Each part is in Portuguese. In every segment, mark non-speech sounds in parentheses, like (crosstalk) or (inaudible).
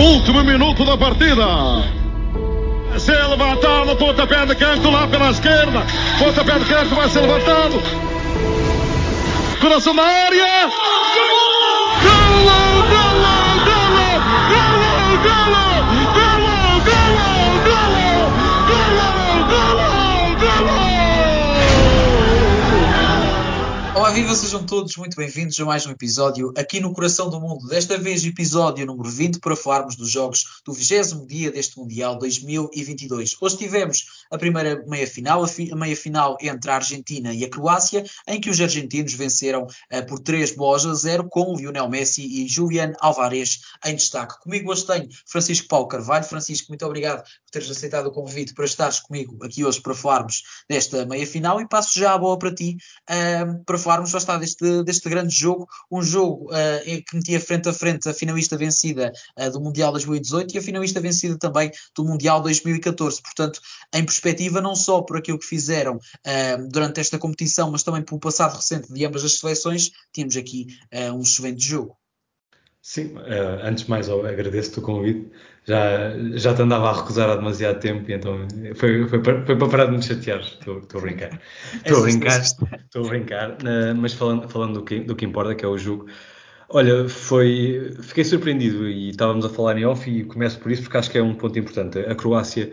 Último minuto da partida. Se levantado, pontapé de canto lá pela esquerda. Pontapé de canto vai ser levantado. Coração da área. Golo! Olá, viva, sejam todos muito bem-vindos a mais um episódio aqui no Coração do Mundo. Desta vez, episódio número 20, para falarmos dos jogos do 20 dia deste Mundial 2022. Hoje tivemos a primeira meia-final, a, fi- a meia-final entre a Argentina e a Croácia, em que os argentinos venceram eh, por 3 bolas a 0, com Lionel Messi e Julian Alvarez em destaque. Comigo hoje tenho Francisco Paulo Carvalho. Francisco, muito obrigado por teres aceitado o convite para estares comigo aqui hoje para falarmos desta meia-final e passo já a bola para ti uh, para falarmos, lá está, deste, deste grande jogo, um jogo uh, que metia frente a frente a finalista vencida uh, do Mundial 2018 e a finalista vencida também do Mundial 2014. Portanto, em perspectiva, não só por aquilo que fizeram uh, durante esta competição, mas também pelo passado recente de ambas as seleções, tínhamos aqui uh, um excelente jogo. Sim, eh, antes de mais agradeço-te o convite. Já, já te andava a recusar há demasiado tempo e então foi, foi, para, foi para parar de me chatear. Estou, estou a brincar. (laughs) Estou a brincar, estou a brincar. Mas falando, falando do, que, do que importa, que é o jogo. Olha, foi, fiquei surpreendido e estávamos a falar em off e começo por isso porque acho que é um ponto importante. A Croácia,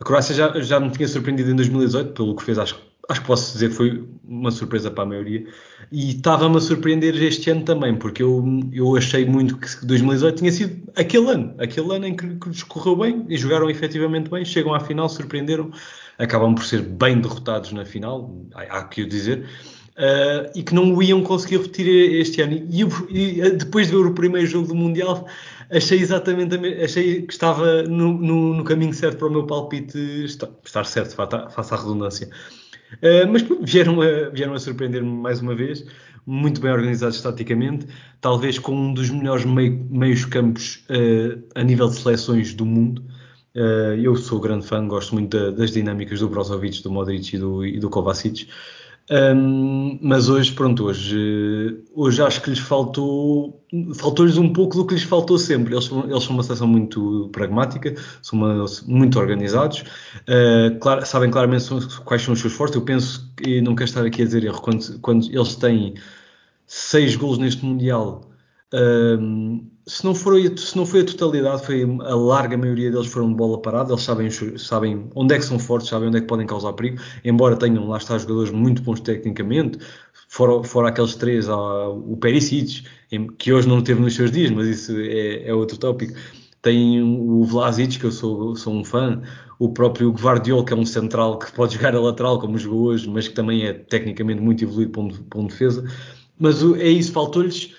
a Croácia já, já me tinha surpreendido em 2018 pelo que fez, acho, acho que posso dizer que foi uma surpresa para a maioria e estava-me a surpreender este ano também, porque eu, eu achei muito que 2018 tinha sido aquele ano, aquele ano em que, que lhes correu bem e jogaram efetivamente bem, chegam à final, surpreenderam, acabam por ser bem derrotados na final, há, há que o dizer, uh, e que não o iam conseguir repetir este ano. E, e, depois de ver o primeiro jogo do Mundial, achei exatamente, achei que estava no, no, no caminho certo para o meu palpite estar, certo, faça a redundância. Uh, mas vieram a, vieram a surpreender-me mais uma vez, muito bem organizados taticamente, talvez com um dos melhores meio, meios campos uh, a nível de seleções do mundo. Uh, eu sou grande fã, gosto muito da, das dinâmicas do Brozovic, do Modric e do, e do Kovacic. Um, mas hoje, pronto, hoje, hoje acho que lhes faltou, faltou-lhes um pouco do que lhes faltou sempre. Eles, eles são uma seleção muito pragmática, são uma, muito organizados, uh, sabem claramente quais são os seus fortes. Eu penso, e não quero estar aqui a dizer erro, quando, quando eles têm seis golos neste Mundial, se, não for, se não foi a totalidade, foi a larga maioria deles foram de bola parada, eles sabem, sabem onde é que são fortes, sabem onde é que podem causar perigo, embora tenham lá está jogadores muito bons tecnicamente, fora, fora aqueles três, o Perisic, que hoje não teve nos seus dias, mas isso é, é outro tópico. Tem o Vlasic, que eu sou, sou um fã, o próprio Guardiol, que é um central que pode jogar a lateral, como jogou hoje, mas que também é tecnicamente muito evoluído para um, para um defesa. Mas é isso, faltou-lhes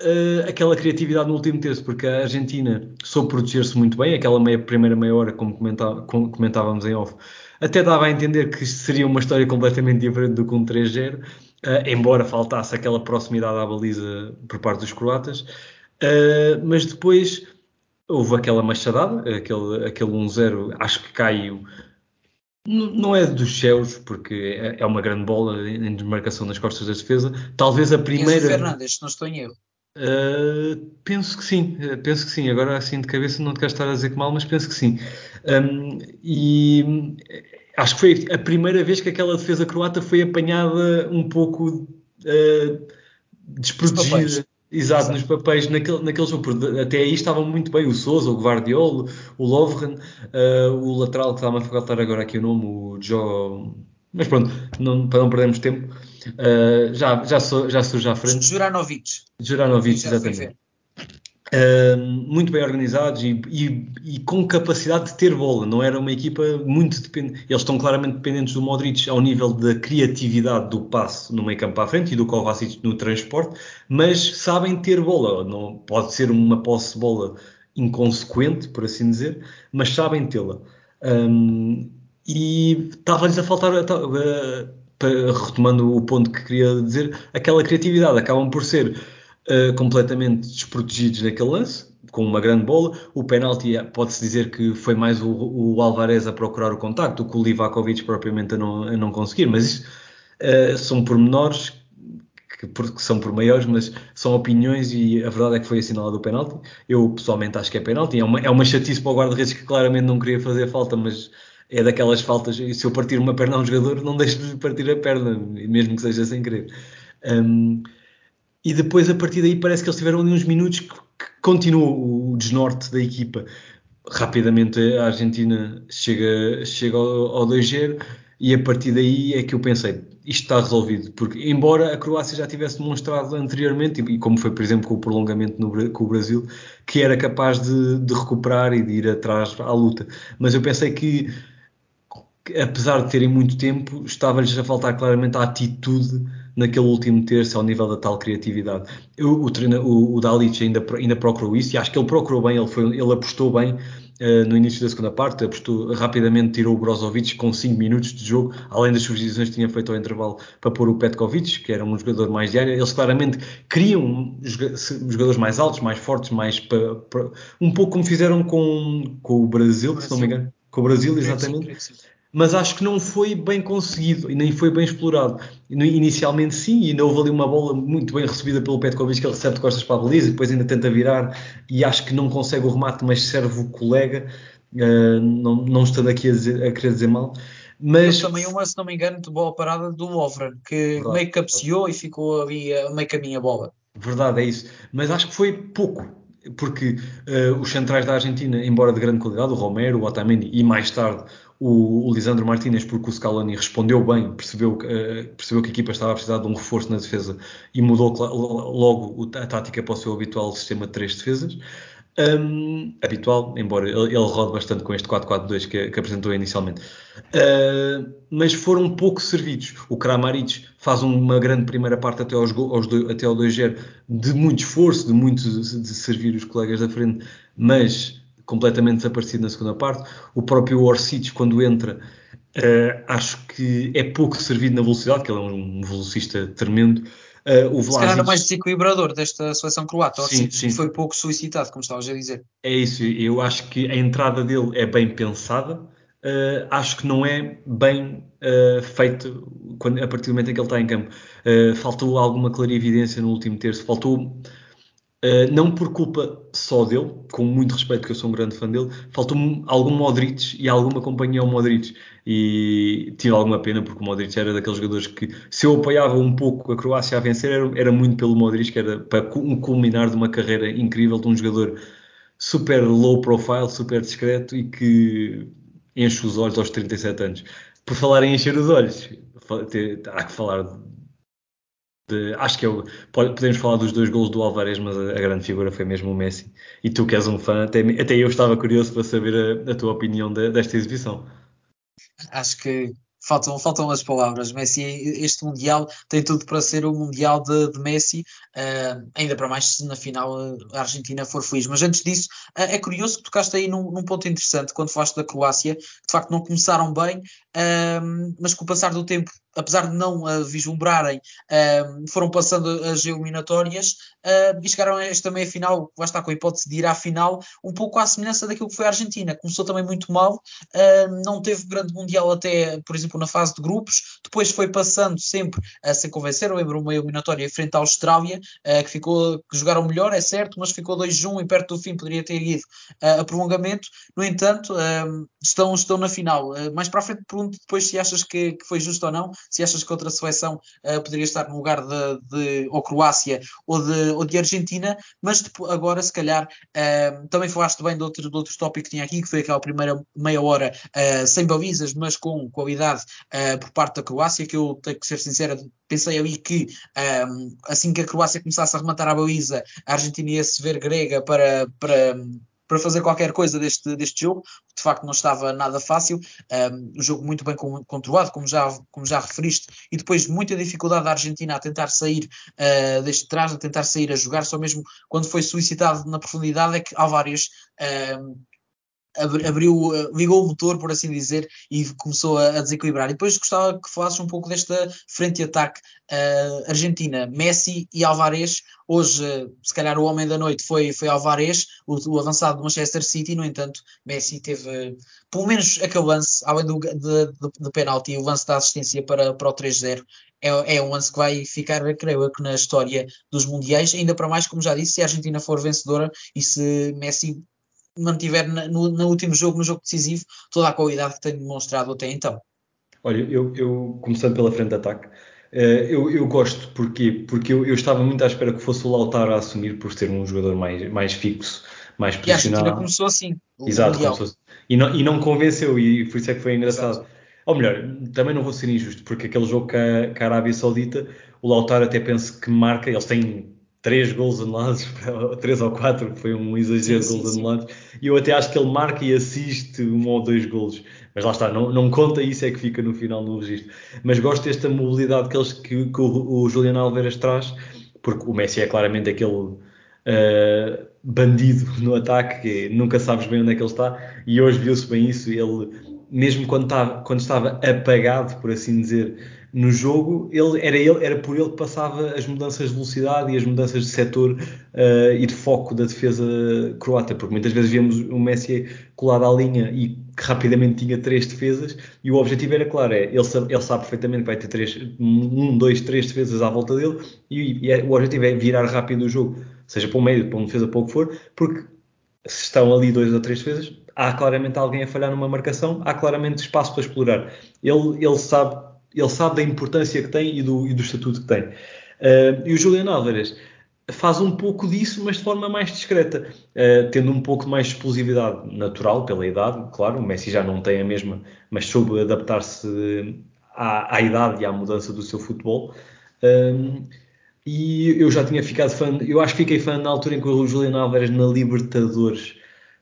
uh, aquela criatividade no último terço, porque a Argentina soube proteger-se muito bem, aquela meia, primeira meia hora, como, comentava, como comentávamos em off, até dava a entender que seria uma história completamente diferente do que um 3-0, uh, embora faltasse aquela proximidade à baliza por parte dos croatas, uh, mas depois houve aquela machadada, aquele, aquele 1-0, acho que caiu não é dos céus, porque é uma grande bola em desmarcação nas costas da defesa. Talvez a primeira. Enzo Fernandes, não estou em erro. Uh, penso que sim, uh, penso que sim. Agora assim de cabeça não te quero estar a dizer que mal, mas penso que sim. Um, e acho que foi a primeira vez que aquela defesa croata foi apanhada um pouco uh, desprotegida. Exato, Exato, nos papéis, naquele, naquele jogo, até aí estavam muito bem o Souza, o Guardiol, o Lovren, o lateral que estava a faltar agora aqui o nome, o Joe. Mas pronto, não, para não perdermos tempo, uh, já, já, sou, já surge à frente. Juranovic. Juranovic, exatamente. Uh, muito bem organizados e, e, e, com capacidade de ter bola. Não era uma equipa muito dependente. Eles estão claramente dependentes do Modric ao nível da criatividade do passe no meio campo à frente e do Kovacic no transporte, mas sabem ter bola. Não pode ser uma posse de bola inconsequente, por assim dizer, mas sabem tê-la. Um, e estava-lhes a faltar, uh, retomando o ponto que queria dizer, aquela criatividade. Acabam por ser uh, completamente desprotegidos naquele lance, com uma grande bola. O penalti pode-se dizer que foi mais o, o, Alvarez a procurar o contacto que o Livakovic propriamente a não, a não conseguir, mas isso uh, são pormenores que, que, são por maiores, mas são opiniões e a verdade é que foi assinalado o penalti. Eu pessoalmente acho que é penalti. É uma, é uma chatice para o guarda-redes que claramente não queria fazer falta, mas é daquelas faltas. Se eu partir uma perna a um jogador, não deixo de partir a perna, mesmo que seja sem querer. Um, e depois, a partir daí, parece que eles tiveram ali uns minutos que, que continuou o desnorte da equipa. Rapidamente a Argentina chega, chega ao, ao 2-0 e a partir daí é que eu pensei, isto está resolvido, porque embora a Croácia já tivesse demonstrado anteriormente, e como foi por exemplo com o prolongamento no, com o Brasil, que era capaz de, de recuperar e de ir atrás à luta, mas eu pensei que apesar de terem muito tempo, estava-lhes a faltar claramente a atitude naquele último terço ao nível da tal criatividade. Eu, o, o, o Dalic ainda, ainda procurou isso e acho que ele procurou bem, ele, foi, ele apostou bem Uh, no início da segunda parte, apostou, rapidamente tirou o Brozovic com 5 minutos de jogo, além das substituições que tinha feito ao intervalo para pôr o Petkovic, que era um jogador mais de área. Eles claramente queriam jogadores mais altos, mais fortes, mais para, para, um pouco como fizeram com, com o Brasil, Brasil, se não me engano. Com o Brasil, exatamente mas acho que não foi bem conseguido e nem foi bem explorado. Inicialmente sim, e ainda houve ali uma bola muito bem recebida pelo Petkovic que ele recebe de costas para a baliza e depois ainda tenta virar e acho que não consegue o remate, mas serve o colega, uh, não, não estando aqui a, dizer, a querer dizer mal. Mas também uma, se não me engano, de boa parada do Lovren, que verdade, meio que cabeceou e ficou ali a meio caminho a bola. Verdade, é isso. Mas acho que foi pouco porque uh, os centrais da Argentina, embora de grande qualidade, o Romero, o Otamendi e mais tarde o, o Lisandro Martinez, porque o Scaloni respondeu bem, percebeu, uh, percebeu que a equipa estava a precisar de um reforço na defesa e mudou logo a tática para o seu habitual sistema de três defesas. Um, habitual, embora ele, ele rode bastante com este 4-4-2 que, que, apresentou inicialmente. Uh, mas foram pouco servidos. O Kramaric faz uma grande primeira parte até, aos, aos até ao 2-0 de muito esforço, de muito de, de servir os colegas da frente, mas completamente desaparecido na segunda parte. O próprio Orsic, quando entra, uh, acho que é pouco servido na velocidade, que ele é um velocista tremendo. Uh, o Vlasic... Se calhar o mais desequilibrador desta seleção croata, sim, sim. foi pouco solicitado, como estavas a dizer. É isso, eu acho que a entrada dele é bem pensada, uh, acho que não é bem uh, feito quando, a partir do momento em que ele está em campo. faltou alguma clarividência no último terço, faltou Uh, não por culpa só dele, com muito respeito, que eu sou um grande fã dele, faltou-me algum Modric e alguma companhia ao Modric. E tive alguma pena, porque o Modric era daqueles jogadores que, se eu apoiava um pouco a Croácia a vencer, era, era muito pelo Modric, que era para um culminar de uma carreira incrível de um jogador super low profile, super discreto e que enche os olhos aos 37 anos. Por falar em encher os olhos, há que falar de, acho que eu, podemos falar dos dois gols do Alvarez, mas a, a, grande figura foi mesmo o Messi. E tu que és um fã, até, até eu estava curioso para saber a, a tua opinião de, desta exibição. Acho que faltam, faltam as palavras. Messi, este Mundial tem tudo para ser o Mundial de, de Messi, uh, ainda para mais se na final a Argentina for feliz. Mas antes disso, uh, é curioso que tocaste aí num, num, ponto interessante quando falaste da Croácia, que de facto não começaram bem, uh, mas com o passar do tempo apesar de não a vislumbrarem, foram passando as eliminatórias e chegaram a esta meia final, lá está com a hipótese de ir à final, um pouco à semelhança daquilo que foi a Argentina. Começou também muito mal, não teve grande mundial até, por exemplo, na fase de grupos, depois foi passando sempre a sem convencer. Eu lembro uma eliminatória frente à Austrália, ah, que ficou, que jogaram melhor, é certo, mas ficou 2-1 e perto do fim poderia ter ido a prolongamento. No entanto, estão, estão na final. mais para a frente, pergunto depois se achas que, que foi justo ou não se achas que outra seleção poderia estar no lugar de, de ou Croácia ou de, ou de Argentina, mas depois, agora se calhar também falaste bem de outro, de outro tópico que tinha aqui, que foi aquela primeira meia hora sem balizas, mas com qualidade por parte da Croácia, que eu tenho que ser sincera, pensei ali que assim que a Croácia começasse a rematar a baliza, a Argentina ia se ver grega para, para para fazer qualquer coisa deste, deste jogo, de facto não estava nada fácil, um, um jogo muito bem controlado, como já, como já referiste, e depois muita dificuldade da Argentina a tentar sair uh, deste trás, a tentar sair a jogar, só mesmo quando foi solicitado na profundidade é que Alvarez um, abriu, ligou o motor, por assim dizer, e começou a, desequilibrar. E depois gostava que falasses um pouco desta frente de ataque uh, Argentina, Messi e Alvarez. Hoje, se calhar, o homem da noite foi, foi Alvarez, o, o avançado do Manchester City. No entanto, Messi teve, pelo menos, aquele lance, além do, de, de, penalti, o lance da assistência para, para o 3-0. É, é um lance que vai ficar, creio eu, na história dos Mundiais. Ainda para mais, como já disse, se a Argentina for vencedora e se Messi mantiver no, no último jogo, no jogo decisivo, toda a qualidade que tem demonstrado até então. Olha, eu, eu começando pela frente de ataque, Uh, eu, eu, gosto, porquê? Porque eu, eu, estava muito à espera que fosse o Lautaro a assumir por ser um jogador mais, mais fixo, mais posicionado. E a começou assim. Exato, começou assim. E não, e não convenceu, e por isso é que foi engraçado. Exato. Ou melhor, também não vou ser injusto, porque aquele jogo com a, com a Arábia Saudita, o Lautaro até penso que marca, eles têm três gols anulados, (laughs) três ou quatro, foi um exagero de gols sim, anulados, e eu até acho que ele marca e assiste um ou dois gols. Mas lá está, não, não conta isso, é que fica no final no registro. Mas gosto desta mobilidade que, eles, que, que o, o Juliano Alves traz, porque o Messi é claramente aquele uh, bandido no ataque, que nunca sabes bem onde é que ele está, e hoje viu-se bem isso. Ele, mesmo quando, estava, quando estava apagado, por assim dizer, no jogo, ele, era, ele, era por ele que passava as mudanças de velocidade e as mudanças de setor uh, e de foco da defesa croata, porque muitas vezes víamos o Messi colado à linha e que rapidamente tinha três defesas e o objetivo era claro, é, ele, sabe, ele sabe perfeitamente que vai ter três, um, dois, três defesas à volta dele e, e é, o objetivo é virar rápido o jogo, seja para o meio, para uma defesa, para o que for, porque se estão ali dois ou três defesas, há claramente alguém a falhar numa marcação, há claramente espaço para explorar. Ele, ele sabe ele sabe da importância que tem e do, e do estatuto que tem. Uh, e o Juliano Álvares faz um pouco disso, mas de forma mais discreta, uh, tendo um pouco mais de explosividade natural pela idade, claro, o Messi já não tem a mesma, mas soube adaptar-se à, à, idade e à mudança do seu futebol. Um, e eu já tinha ficado fã, eu acho que fiquei fã na altura em que o Juliano Álvares na Libertadores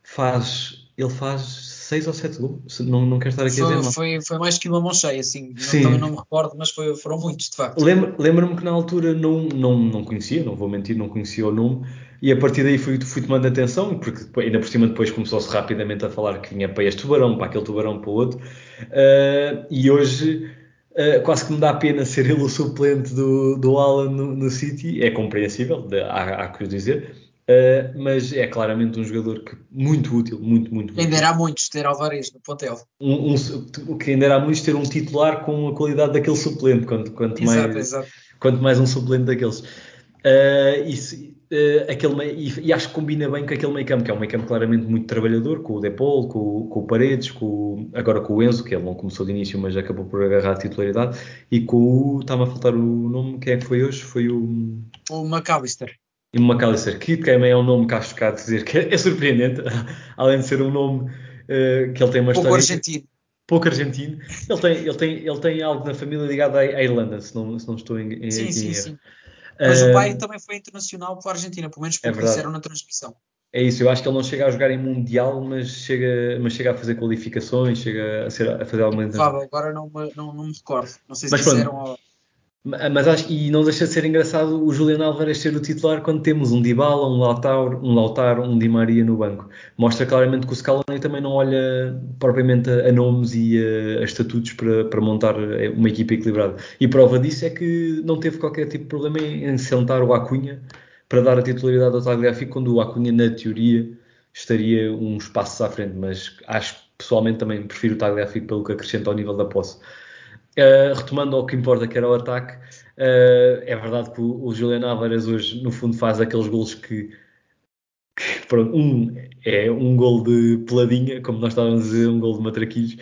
faz, ele faz 6 ou 7 gols. Não, não quero estar aqui foi, a dizer foi, foi, mais que uma mão cheia, assim. Sim. Não, também não me recordo, mas foi, foram muitos, de facto. Lembro-me que na altura não, não, não conhecia, não vou mentir, não conhecia o nome. E a partir daí fui, fui tomando atenção, porque ainda por cima depois começou-se rapidamente a falar que vinha para este tubarão, para aquele tubarão, para o outro. Uh, e hoje uh, quase que me dá pena ser ele o suplente do, do Alan no, no City. É compreensível, há, há que o dizer Uh, mas é claramente um jogador que muito útil, muito, muito, muito Ainda era muitos ter Alvarez no plantel. Um, um, que ainda era muitos ter um titular com a qualidade daquele suplente, quanto, quanto, exato, mais, exato. quanto mais um suplente daqueles. Uh, isso, uh, aquele, e, e, acho que combina bem com aquele meio campo, que é um meio campo claramente muito trabalhador, com o Depol, com, com o Paredes, com, agora com o Enzo, que ele não começou de início, mas acabou por agarrar a titularidade, e com o, está-me a faltar o nome, quem é que foi hoje? Foi o... O McAllister e McAllister, que também é um nome que acho que há de dizer que é, surpreendente, (laughs) além de ser um nome uh, que ele tem uma pouco história. argentino. Pouco argentino. Ele tem, ele, tem, ele tem algo na família ligado à, à Irlanda, se não, se não estou em, em Sim, sim, sim. Mas uh, o pai também foi internacional para a Argentina, pelo menos porque é disseram na transmissão. É isso, eu acho que ele não chega a jogar em Mundial, mas chega, mas chega a fazer qualificações, chega a, ser, a fazer alguma. agora não me, não, não me recordo. Não sei se mas disseram. Pronto, mas acho, e não deixa de ser engraçado o Juliano Alvarez ser o titular quando temos um Dybala, um Lautaro, um Lautaro, um Di Maria no banco. Mostra claramente que o Scaloni também não olha propriamente a, nomes e a, a estatutos para, para, montar eh, uma equipa equilibrada. E prova disso é que não teve qualquer tipo de problema em, em sentar o Acunha para dar a titularidade ao Tagliafico, quando o Acunha, na teoria, estaria uns passos à frente. Mas acho pessoalmente também prefiro o Tagliafico pelo que acrescenta ao nível da posse. Uh, retomando ao que importa, que era o ataque, uh, é verdade que o, o Juliano Álvares hoje, no fundo, faz aqueles golos que, que pronto, um é um gol de peladinha, como nós estávamos a dizer, um gol de matraquilhos.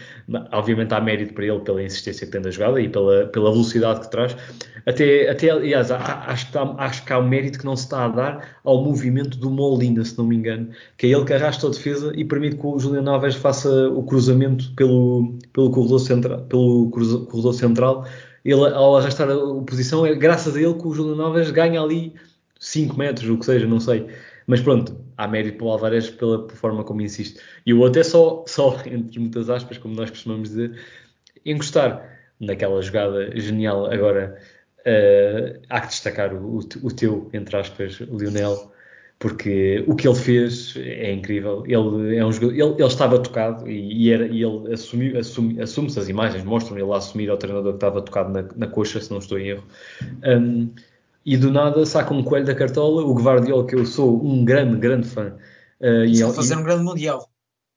Obviamente há mérito para ele pela insistência que tem da jogada e pela, pela velocidade que traz. Até, até aliás, acho que, há, acho que há um mérito que não se está a dar ao movimento do Molina, se não me engano, que é ele que arrasta a defesa e permite que o Juliano Alves faça o cruzamento pelo, pelo, corredor, central, pelo corredor central. Ele, ao arrastar a posição, é graças a ele que o Juliano Alves ganha ali 5 metros, o que seja, não sei. Mas pronto, há mérito para o Alvarez pela forma como insiste. E o outro é só, só, entre muitas aspas, como nós costumamos dizer, encostar naquela jogada genial. Agora, uh, há que destacar o, o, teu, entre aspas, Lionel, porque o que ele fez é incrível. Ele é um jogador, ele, ele estava tocado e, e, era, e ele assumiu, assume, assume-se as imagens, mostram ele a assumir ao treinador que estava tocado na, na coxa, se não estou em erro. Um, e do nada saca um coelho da cartola, o Guardiola, que eu sou um grande, grande fã. Uh, e ele, fazer um grande mundial.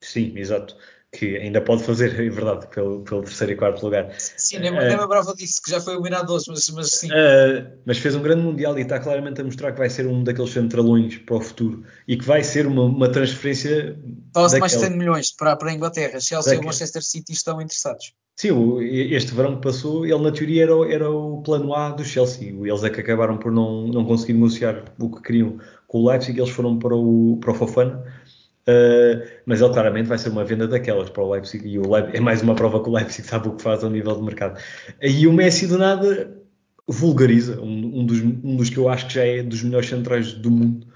Sim, exato que ainda pode fazer, (laughs) é verdade, pelo, pelo terceiro e quarto lugar. Sim, nem, uh, nem me lembrava disso, que já foi eliminado hoje, mas, mas sim. Uh, mas fez um grande Mundial e está claramente a mostrar que vai ser um daqueles centralões para o futuro e que vai ser uma, uma transferência. Fala-se mais de 100 milhões para, para a Inglaterra. Chelsea e o Manchester City estão interessados. Sim, este verão que passou, ele na teoria era, era o plano A do Chelsea. Eles é que acabaram por não, não conseguir negociar o que queriam com o Leipzig, eles foram para o, para o Fofana. Uh, mas ele claramente vai ser uma venda daquelas para o Leipzig. E o Leipzig, é mais uma prova que o Leipzig sabe o que faz ao nível de mercado. E o Messi do nada vulgariza, um, um, dos, um dos que eu acho que já é dos melhores centrais do mundo,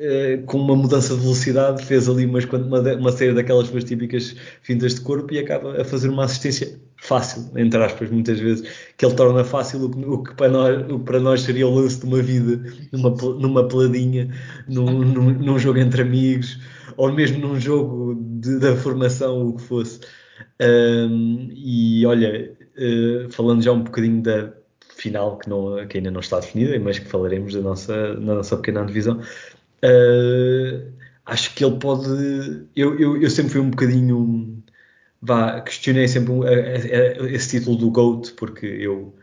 uh, com uma mudança de velocidade, fez ali umas, uma, uma série daquelas suas típicas fintas de corpo e acaba a fazer uma assistência fácil, entre aspas, muitas vezes, que ele torna fácil o que, o que para, nós, o que para nós seria o lance de uma vida, numa, numa peladinha, num, num, num jogo entre amigos ou mesmo num jogo de, da formação, o que fosse. Um, e olha, uh, falando já um bocadinho da final, que, não, que ainda não está definida, mas que falaremos da nossa, na nossa pequena divisão, uh, acho que ele pode. Eu, eu, eu sempre fui um bocadinho. Vá, questionei sempre esse título do GOAT, porque eu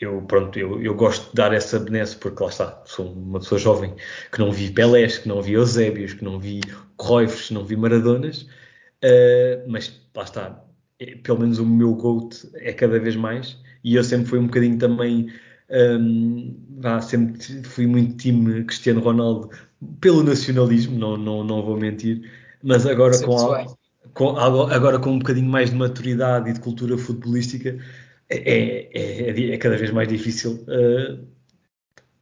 eu, pronto, eu, eu gosto de dar essa benesse porque lá está, sou uma pessoa jovem que não vi Pelés, que não vi Eusébios, que não vi Cruyffs, que não vi Maradonas, uh, mas lá está, é, pelo menos o meu GOAT é cada vez mais e eu sempre fui um bocadinho também, um, vá, sempre fui muito time Cristiano Ronaldo pelo nacionalismo, não, não, não vou mentir, mas agora com, algo, com, agora com um bocadinho mais de maturidade e de cultura futebolística é, é, é, cada vez mais difícil uh,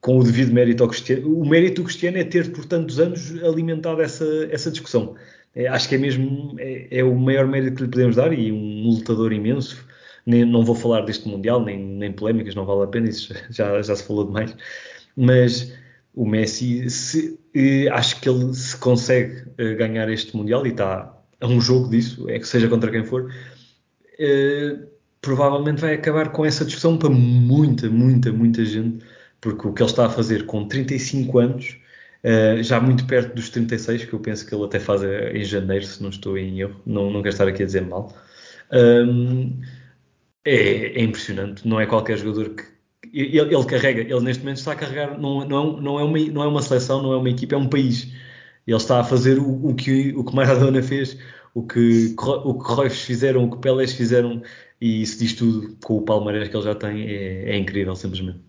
com o devido mérito ao Cristiano. O mérito do Cristiano é ter por tantos anos alimentado essa, essa discussão. É, acho que é mesmo é, é, o maior mérito que lhe podemos dar e um lutador imenso. Nem, não vou falar deste Mundial, nem, nem polémicas, não vale a pena, isso já, já se falou demais. Mas o Messi, se, eh, acho que ele se consegue eh, ganhar este Mundial e está a um jogo disso, é que seja contra quem for, eh, provavelmente vai acabar com essa discussão para muita, muita, muita gente, porque o que ele está a fazer com 35 anos, uh, já muito perto dos 36, que eu penso que ele até faz em janeiro, se não estou em erro, não, não quero estar aqui a dizer mal, um, é, é, impressionante. Não é qualquer jogador que. Ele, ele, carrega, ele neste momento está a carregar, não, não, não, é uma, não é uma seleção, não é uma equipa, é um país. Ele está a fazer o, o, que, o que Maradona fez, o que, o que Cruyff fizeram, o que Pelés fizeram e isso diz tudo com o palmarés que ele já tem, é, é incrível, simplesmente.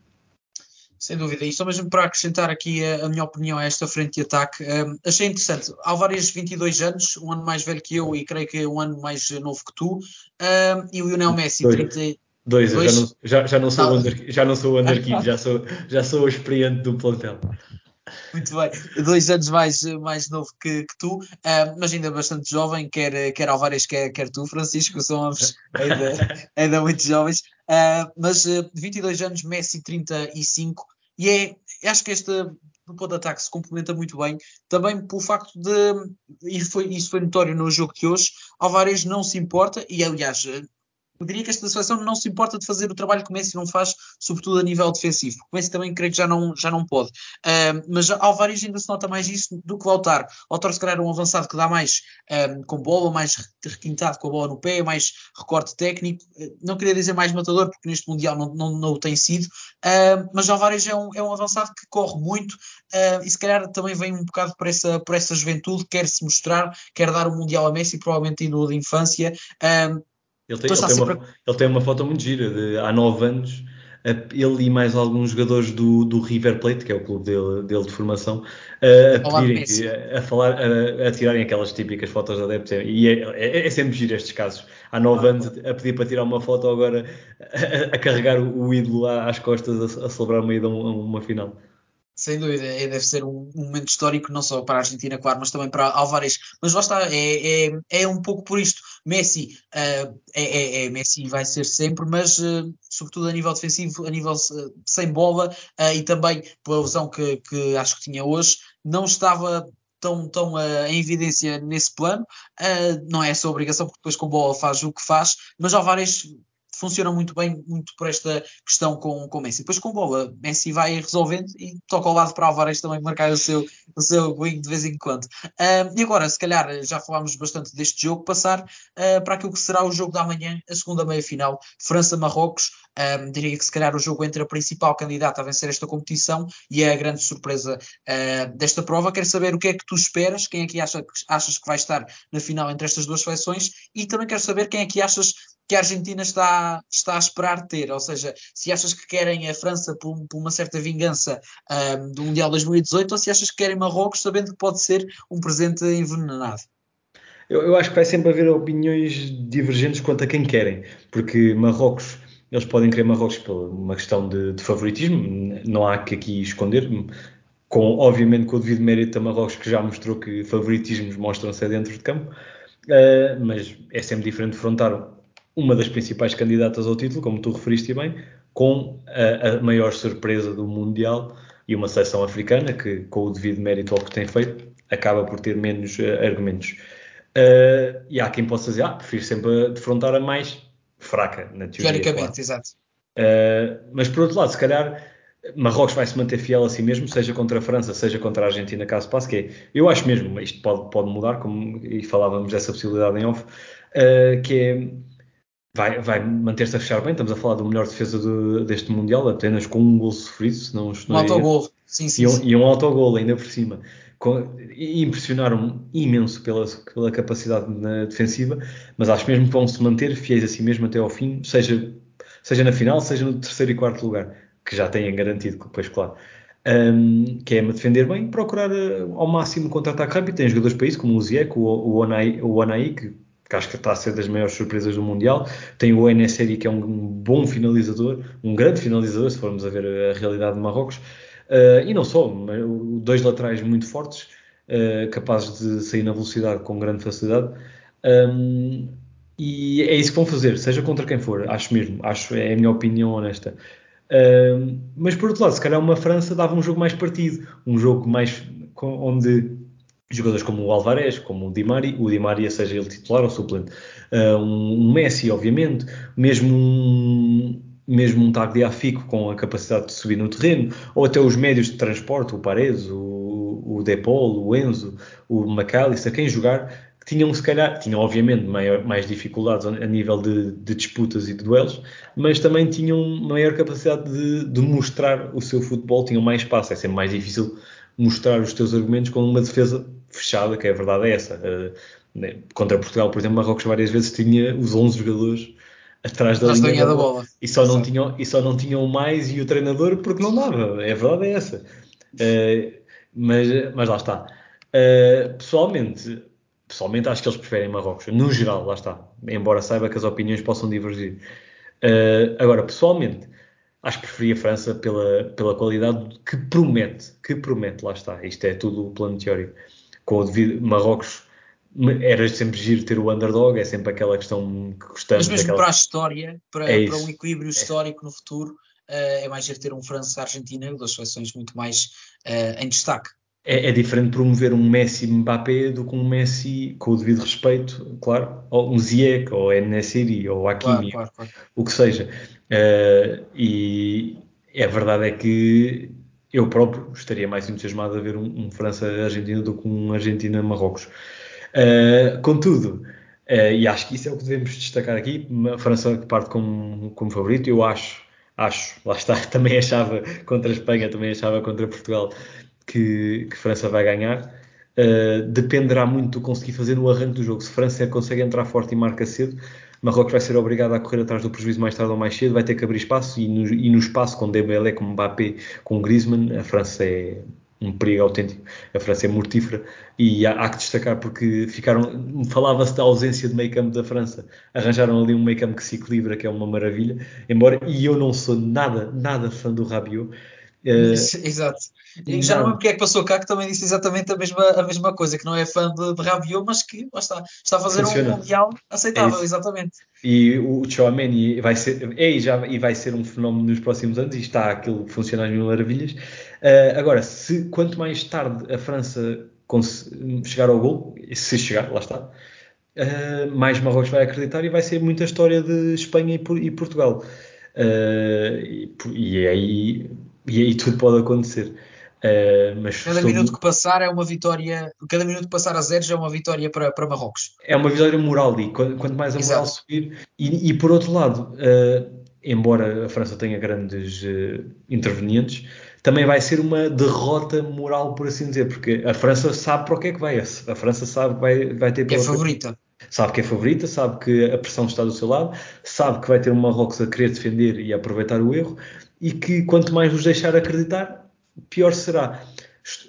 Sem dúvida, e só mesmo para acrescentar aqui a, a minha opinião a esta frente de ataque, um, achei interessante. Álvares, 22 anos, um ano mais velho que eu e creio que é um ano mais novo que tu, um, e o Lionel Messi, Dois. 30. Dois, Dois. Já, não, já, já, não sou o under, já não sou o underkid, já sou, já sou o experiente do plantel. Muito bem, dois anos mais, mais novo que, que tu, uh, mas ainda bastante jovem, quer, quer Alvarez, quer, quer tu, Francisco, são ambos ainda, (laughs) ainda muito jovens. Uh, mas uh, 22 anos, Messi 35, e é, acho que esta dupla de ataque se complementa muito bem, também pelo facto de, e foi, isso foi notório no jogo de hoje, Alvarez não se importa, e aliás, eu diria que esta seleção não se importa de fazer o trabalho que o Messi não faz, sobretudo a nível defensivo. O Messi também creio que já não, já não pode. Uh, mas Alvarez ainda se nota mais isso do que Lautaro. Lautaro se calhar é um avançado que dá mais com bola, mais requintado com a bola no pé, mais recorte técnico. Uh, não queria dizer mais matador, porque neste Mundial não, não, não o tem sido. Uh, mas Alvarez é um, é um avançado que corre muito e se calhar também vem um bocado por essa, por essa juventude, quer se mostrar, quer dar o Mundial a Messi, provavelmente ídolo de infância. Ele tem, ele, tem uma, ele tem uma foto muito gira de há 9 anos. Ele e mais alguns jogadores do, do River Plate, que é o clube dele, dele de formação, a, pedirem, a, a, falar, a, a, tirarem aquelas típicas fotos de adeptos. E é, é, é sempre giro estes casos. Há 9 ah, anos a pedir para tirar uma foto, agora a, carregar o, o ídolo às costas a, celebrar uma ida a uma final. Sem dúvida, é, deve ser um, um, momento histórico, não só para a Argentina, claro, mas também para Alvarez. Mas lá está, é, é, é um pouco por isto. Messi uh, é, é, é, Messi vai ser sempre, mas uh, sobretudo a nível defensivo, a nível uh, sem bola e também pela lesão que, que acho que tinha hoje, não estava tão, tão uh, em evidência nesse plano. Uh, não é essa obrigação, porque depois com bola faz o que faz, mas Alvarez funciona muito bem, muito por esta questão com, com Messi. Depois com bola, Messi vai resolvendo e toca ao lado para Alvarez também marcar o seu, o seu wing de vez em quando. Uh, e agora, se calhar, já falámos bastante deste jogo, passar uh, para aquilo que será o jogo da manhã, a segunda meia-final, França-Marrocos. Diria que se calhar o jogo entre a principal candidata a vencer esta competição e a grande surpresa uh, desta prova. Quero saber o que é que tu esperas, quem é que acha, achas que vai estar na final entre estas duas seleções e também quero saber quem é que achas que a Argentina está, está a esperar ter, ou seja, se achas que querem a França por, por uma certa vingança um, do Mundial 2018 ou se achas que querem Marrocos sabendo que pode ser um presente envenenado. Eu, eu acho que vai sempre haver opiniões divergentes quanto a quem querem, porque Marrocos eles podem querer Marrocos por uma questão de, de favoritismo, não há que aqui esconder, com, obviamente com o devido mérito a Marrocos que já mostrou que favoritismos mostram-se dentro de campo, uh, mas é sempre diferente defrontar uma das principais candidatas ao título, como tu referiste bem, com a, a maior surpresa do Mundial e uma seleção africana que, com o devido mérito ao que tem feito, acaba por ter menos uh, argumentos. Uh, e há quem possa dizer, ah, prefiro sempre defrontar a mais fraca, na teoria. Teoricamente, claro. exato. Uh, mas por outro lado, se calhar Marrocos vai se manter fiel a si mesmo, seja contra a França, seja contra a Argentina, caso passe, que é, eu acho mesmo, isto pode, pode mudar, como e falávamos dessa possibilidade em off, que é, vai, vai manter-se a fechar bem, estamos a falar do melhor defesa deste Mundial, apenas com um gol sofrido, se não, Um autogol, sim, sim. E um, sim. e um autogol ainda por cima impressionaram imenso pela, pela capacidade defensiva, mas acho mesmo que vão se manter fiéis a si mesmo até ao fim, seja, seja na final, seja no terceiro e quarto lugar, que já têm garantido, depois, claro. Um, que é me defender bem, procurar uh, ao máximo contra-ataque rápido. Tem jogadores para isso, como o Zieco, o, o, Onai, o Onai, que, que acho que está a ser das maiores surpresas do Mundial. Tem o NSR, que é um bom finalizador, um grande finalizador, se formos a ver a realidade de Marrocos. Uh, e não só, dois laterais muito fortes, uh, capazes de sair na velocidade com grande facilidade. Um, e é isso que vão fazer, seja contra quem for, acho mesmo, acho, é a minha opinião honesta. Um, mas por outro lado, se calhar uma França dava um jogo mais partido, um jogo mais onde jogadores como o Alvarez, como o Di Maria, o Di Maria seja ele titular ou suplente, uh, um, Messi, obviamente, mesmo um, mesmo um Tagliafico com a capacidade de subir no terreno, ou até os médios de transporte, o Paredes, o, o Depol, o Enzo, o McAllister, quem jogar, tinham se calhar, tinham obviamente maior, mais dificuldades a nível de, de, disputas e de duelos, mas também tinham maior capacidade de, de, mostrar o seu futebol, tinham mais espaço, é sempre mais difícil mostrar os teus argumentos com uma defesa fechada, que é a verdade é essa. Uh, contra Portugal, por exemplo, Marrocos várias vezes tinha os 11 jogadores atrás da linha, linha da, bola. bola. E, só não tinham, e só não tinham mais e o treinador porque não dava. É a verdade é essa. Uh, mas, mas lá está. Uh, pessoalmente, pessoalmente acho que eles preferem Marrocos. No geral, lá está. Embora saiba que as opiniões possam divergir. Uh, agora, pessoalmente, acho que preferia a França pela, pela qualidade que promete. Que promete, lá está. Isto é tudo o plano teórico. Com o devido Marrocos era sempre giro ter o underdog, é sempre aquela questão que gostamos. Mas mesmo daquela... para a história, para, é para um equilíbrio é. histórico é. no futuro, uh, é mais giro ter um França-Argentina, duas seleções muito mais uh, em destaque. É, é, diferente promover um Messi-Mbappé do que um Messi, com o devido respeito, claro, ou um Ziyech, ou Enesiri, ou Hakimi, claro, claro, claro. o que seja. Uh, e a verdade é que eu próprio estaria mais entusiasmado a ver um, um França-Argentina do que um Argentina-Marrocos. Uh, contudo, uh, e acho que isso é o que devemos destacar aqui, a França parte como, como favorito, eu acho, acho, lá está, (laughs) também achava contra a Espanha, também achava contra Portugal que, que França vai ganhar. Uh, dependerá muito do que conseguir fazer no arranque do jogo. Se França consegue entrar forte e marca cedo, Marrocos vai ser obrigado a correr atrás do prejuízo mais tarde ou mais cedo, vai ter que abrir espaço e no, e no espaço com Dembélé, com Mbappé, com Griezmann, a França é um perigo autêntico. A França é mortífera e há, há que destacar porque ficaram. Falava-se da ausência de meio campo da França. Arranjaram ali um meio campo que se equilibra, que é uma maravilha. Embora, e eu não sou nada, nada fã do Rabiot. Uh, (laughs) Exato. E já não lembro quem é que passou cá que também disse exatamente a mesma, a mesma coisa, que não é fã de, de Rabiot, mas que está, está a fazer Funciona. um mundial aceitável, é exatamente. E o Chouameni vai ser, é, e, já, e vai ser um fenómeno nos próximos anos e está aquilo que funciona às mil maravilhas. Uh, agora, se quanto mais tarde a França chegar ao gol, se chegar, lá está, uh, mais Marrocos vai acreditar e vai ser muita história de Espanha e, e Portugal. Uh, e, e, aí, e aí tudo pode acontecer. Uh, mas cada minuto que passar é uma vitória, cada minuto que passar a zero já é uma vitória para, para Marrocos. É uma vitória moral e quanto mais a moral Exato. subir, e, e, por outro lado, uh, embora a França tenha grandes uh, intervenientes, também vai ser uma derrota moral, por assim dizer, porque a França sabe para o que é que vai. A França sabe que vai, vai ter. É favorita. Sabe que é favorita, sabe que a pressão está do seu lado, sabe que vai ter um Marrocos a querer defender e a aproveitar o erro, e que quanto mais nos deixar acreditar, pior será.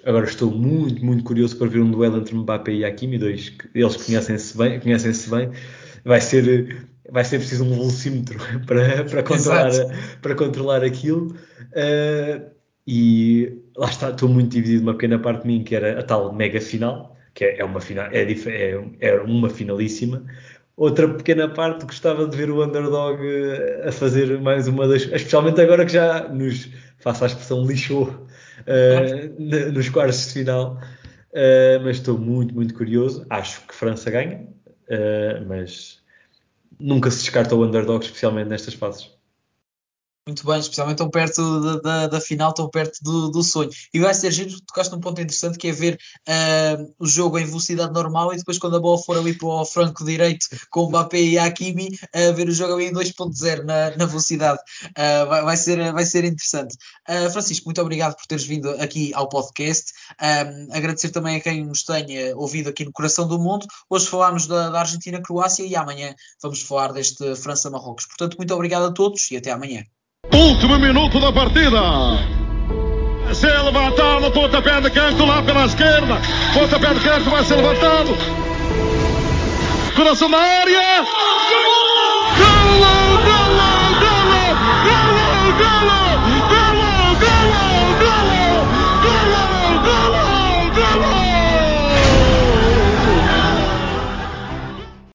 Agora estou muito, muito curioso para ver um duelo entre Mbappé e Hakimi, dois eles conhecem-se bem, conhecem-se bem. Vai ser, vai ser preciso um velocímetro (laughs) para, para, controlar, para controlar aquilo. Uh, e lá está, estou muito dividido uma pequena parte de mim que era a tal mega final, que é uma, final, é, é, é uma finalíssima. Outra pequena parte gostava de ver o underdog a fazer mais uma das. Especialmente agora que já nos, faça a expressão, lixou uh, nos quartos de final. Uh, mas estou muito, muito curioso. Acho que França ganha, uh, mas nunca se descarta o underdog, especialmente nestas fases. Muito bem, especialmente tão perto da, da, da, final, tão perto do, do sonho. E vai ser giro, tocaste num ponto interessante que é ver uh, o jogo em velocidade normal e depois quando a bola for ali para o franco direito com o Mbappé e a Hakimi, uh, ver o jogo ali em 2.0 na, na velocidade. Uh, vai, vai, ser, vai ser interessante. Uh, Francisco, muito obrigado por teres vindo aqui ao podcast. agradecer também a quem nos tenha ouvido aqui no Coração do Mundo. Hoje falámos da, da Argentina-Croácia e amanhã vamos falar deste França-Marrocos. Portanto, muito obrigado a todos e até amanhã. Último minuto da partida. Se levantado, pontapé de canto lá pela esquerda. Pontapé de canto vai ser levantado. Coração na área. Gol!